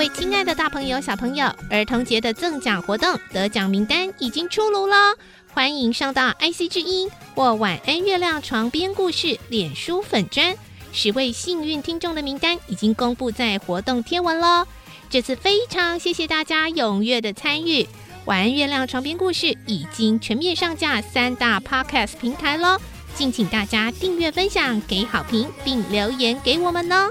位亲爱的大朋友、小朋友，儿童节的赠奖活动得奖名单已经出炉了，欢迎上到 IC 之音或晚安月亮床边故事脸书粉砖，十位幸运听众的名单已经公布在活动贴文了。这次非常谢谢大家踊跃的参与，晚安月亮床边故事已经全面上架三大 Podcast 平台喽。敬请大家订阅、分享、给好评，并留言给我们呢。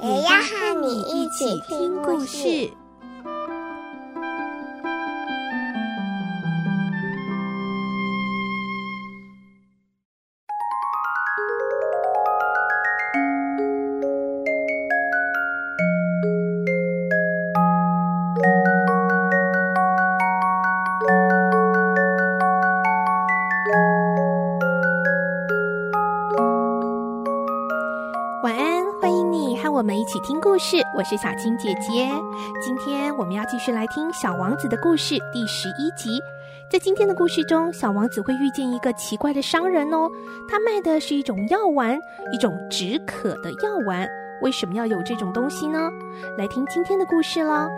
也要和你一起听故事。我们一起听故事，我是小青姐姐。今天我们要继续来听《小王子》的故事第十一集。在今天的故事中，小王子会遇见一个奇怪的商人哦，他卖的是一种药丸，一种止渴的药丸。为什么要有这种东西呢？来听今天的故事喽。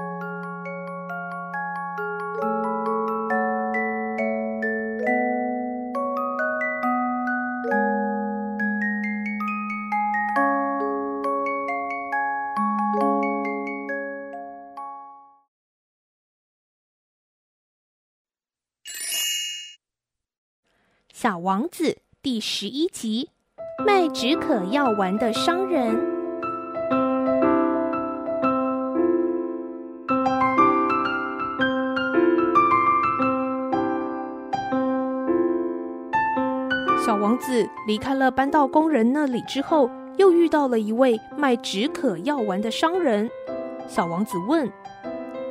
小王子第十一集：卖止渴药丸的商人。小王子离开了搬到工人那里之后，又遇到了一位卖止渴药丸的商人。小王子问：“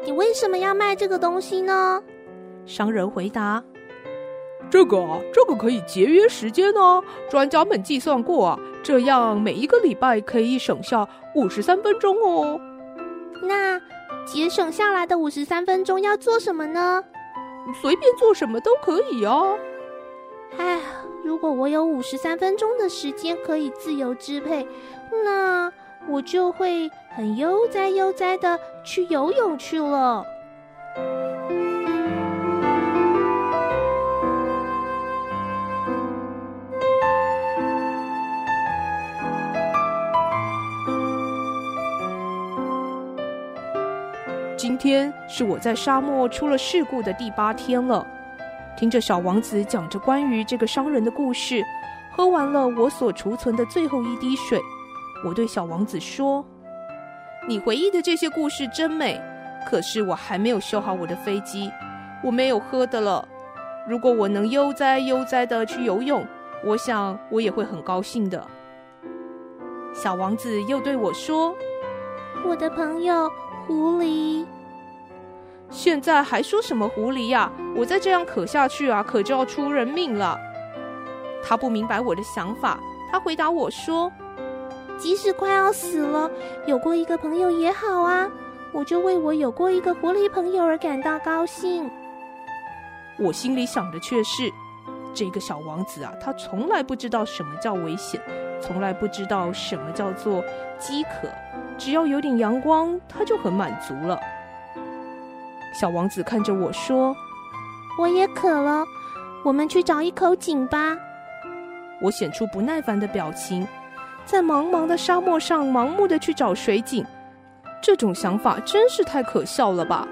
你为什么要卖这个东西呢？”商人回答。这个啊，这个可以节约时间哦。专家们计算过啊，这样每一个礼拜可以省下五十三分钟哦。那节省下来的五十三分钟要做什么呢？随便做什么都可以哦。哎，如果我有五十三分钟的时间可以自由支配，那我就会很悠哉悠哉的去游泳去了。今天是我在沙漠出了事故的第八天了。听着小王子讲着关于这个商人的故事，喝完了我所储存的最后一滴水，我对小王子说：“你回忆的这些故事真美，可是我还没有修好我的飞机，我没有喝的了。如果我能悠哉悠哉的去游泳，我想我也会很高兴的。”小王子又对我说：“我的朋友狐狸。”现在还说什么狐狸呀？我再这样渴下去啊，可就要出人命了。他不明白我的想法，他回答我说：“即使快要死了，有过一个朋友也好啊。我就为我有过一个狐狸朋友而感到高兴。”我心里想的却是，这个小王子啊，他从来不知道什么叫危险，从来不知道什么叫做饥渴，只要有点阳光，他就很满足了。小王子看着我说：“我也渴了，我们去找一口井吧。”我显出不耐烦的表情，在茫茫的沙漠上盲目的去找水井，这种想法真是太可笑了吧！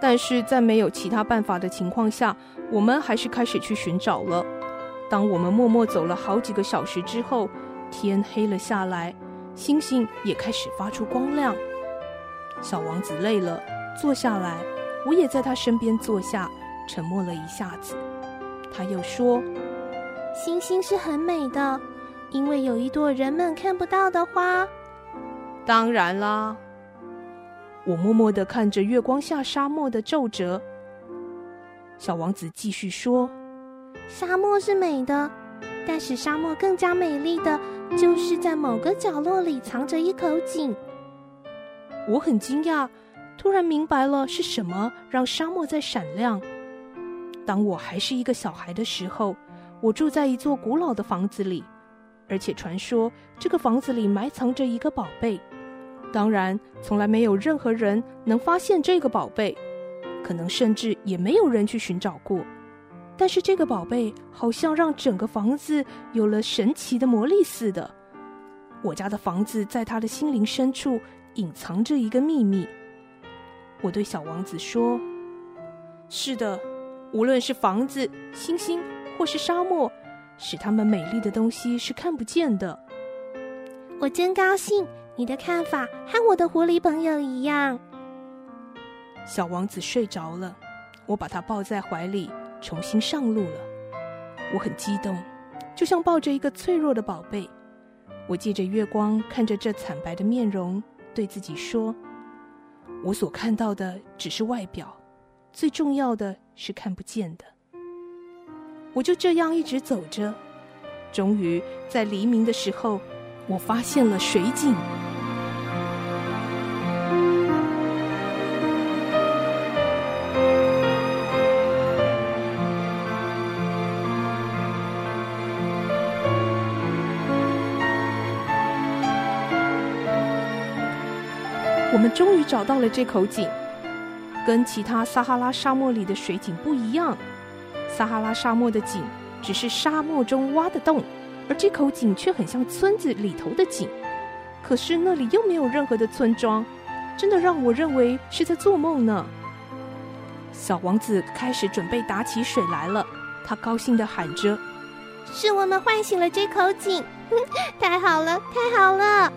但是在没有其他办法的情况下，我们还是开始去寻找了。当我们默默走了好几个小时之后，天黑了下来，星星也开始发出光亮。小王子累了，坐下来。我也在他身边坐下，沉默了一下子。他又说：“星星是很美的，因为有一朵人们看不到的花。”当然啦。我默默的看着月光下沙漠的皱褶。小王子继续说：“沙漠是美的，但使沙漠更加美丽的，就是在某个角落里藏着一口井。”我很惊讶，突然明白了是什么让沙漠在闪亮。当我还是一个小孩的时候，我住在一座古老的房子里，而且传说这个房子里埋藏着一个宝贝。当然，从来没有任何人能发现这个宝贝，可能甚至也没有人去寻找过。但是这个宝贝好像让整个房子有了神奇的魔力似的。我家的房子在他的心灵深处隐藏着一个秘密。我对小王子说：“是的，无论是房子、星星，或是沙漠，使它们美丽的东西是看不见的。”我真高兴。你的看法和我的狐狸朋友一样。小王子睡着了，我把他抱在怀里，重新上路了。我很激动，就像抱着一个脆弱的宝贝。我借着月光看着这惨白的面容，对自己说：“我所看到的只是外表，最重要的是看不见的。”我就这样一直走着，终于在黎明的时候，我发现了水井。我们终于找到了这口井，跟其他撒哈拉沙漠里的水井不一样。撒哈拉沙漠的井只是沙漠中挖的洞，而这口井却很像村子里头的井。可是那里又没有任何的村庄，真的让我认为是在做梦呢。小王子开始准备打起水来了，他高兴地喊着：“是我们唤醒了这口井，太好了，太好了！”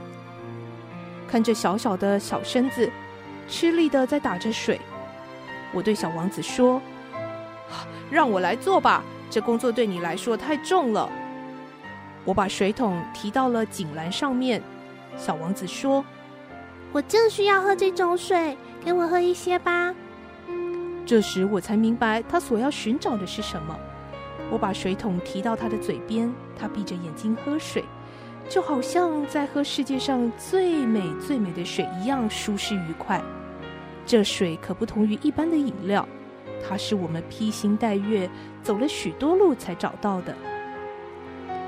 看着小小的小身子，吃力的在打着水，我对小王子说：“让我来做吧，这工作对你来说太重了。”我把水桶提到了井栏上面。小王子说：“我正需要喝这种水，给我喝一些吧。”这时我才明白他所要寻找的是什么。我把水桶提到他的嘴边，他闭着眼睛喝水。就好像在喝世界上最美最美的水一样舒适愉快。这水可不同于一般的饮料，它是我们披星戴月走了许多路才找到的。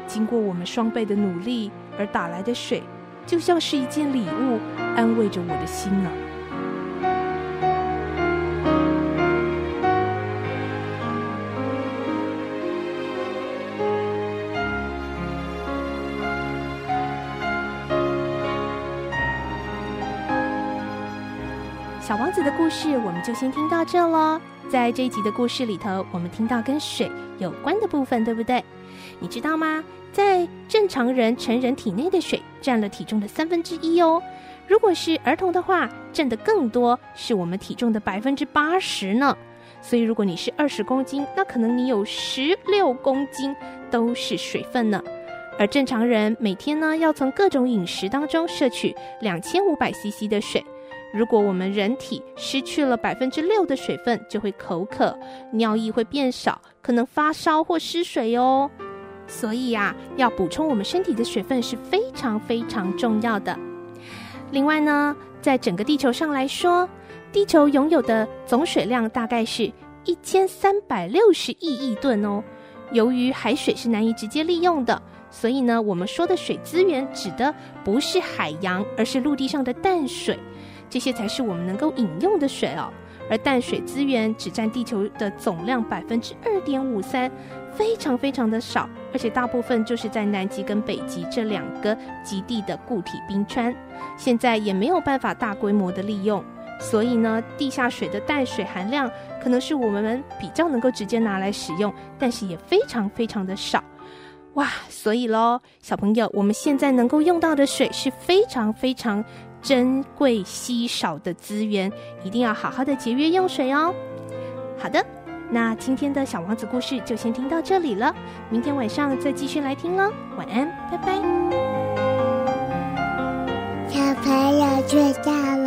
经过我们双倍的努力而打来的水，就像是一件礼物，安慰着我的心啊。小王子的故事，我们就先听到这喽。在这一集的故事里头，我们听到跟水有关的部分，对不对？你知道吗？在正常人成人体内的水占了体重的三分之一哦。如果是儿童的话，占的更多，是我们体重的百分之八十呢。所以，如果你是二十公斤，那可能你有十六公斤都是水分呢。而正常人每天呢，要从各种饮食当中摄取两千五百 CC 的水。如果我们人体失去了百分之六的水分，就会口渴，尿液会变少，可能发烧或失水哦。所以呀，要补充我们身体的水分是非常非常重要的。另外呢，在整个地球上来说，地球拥有的总水量大概是一千三百六十亿亿吨哦。由于海水是难以直接利用的，所以呢，我们说的水资源指的不是海洋，而是陆地上的淡水。这些才是我们能够饮用的水哦，而淡水资源只占地球的总量百分之二点五三，非常非常的少，而且大部分就是在南极跟北极这两个极地的固体冰川，现在也没有办法大规模的利用，所以呢，地下水的淡水含量可能是我们比较能够直接拿来使用，但是也非常非常的少，哇，所以喽，小朋友，我们现在能够用到的水是非常非常。珍贵稀少的资源，一定要好好的节约用水哦。好的，那今天的小王子故事就先听到这里了，明天晚上再继续来听喽。晚安，拜拜。小朋友。睡觉。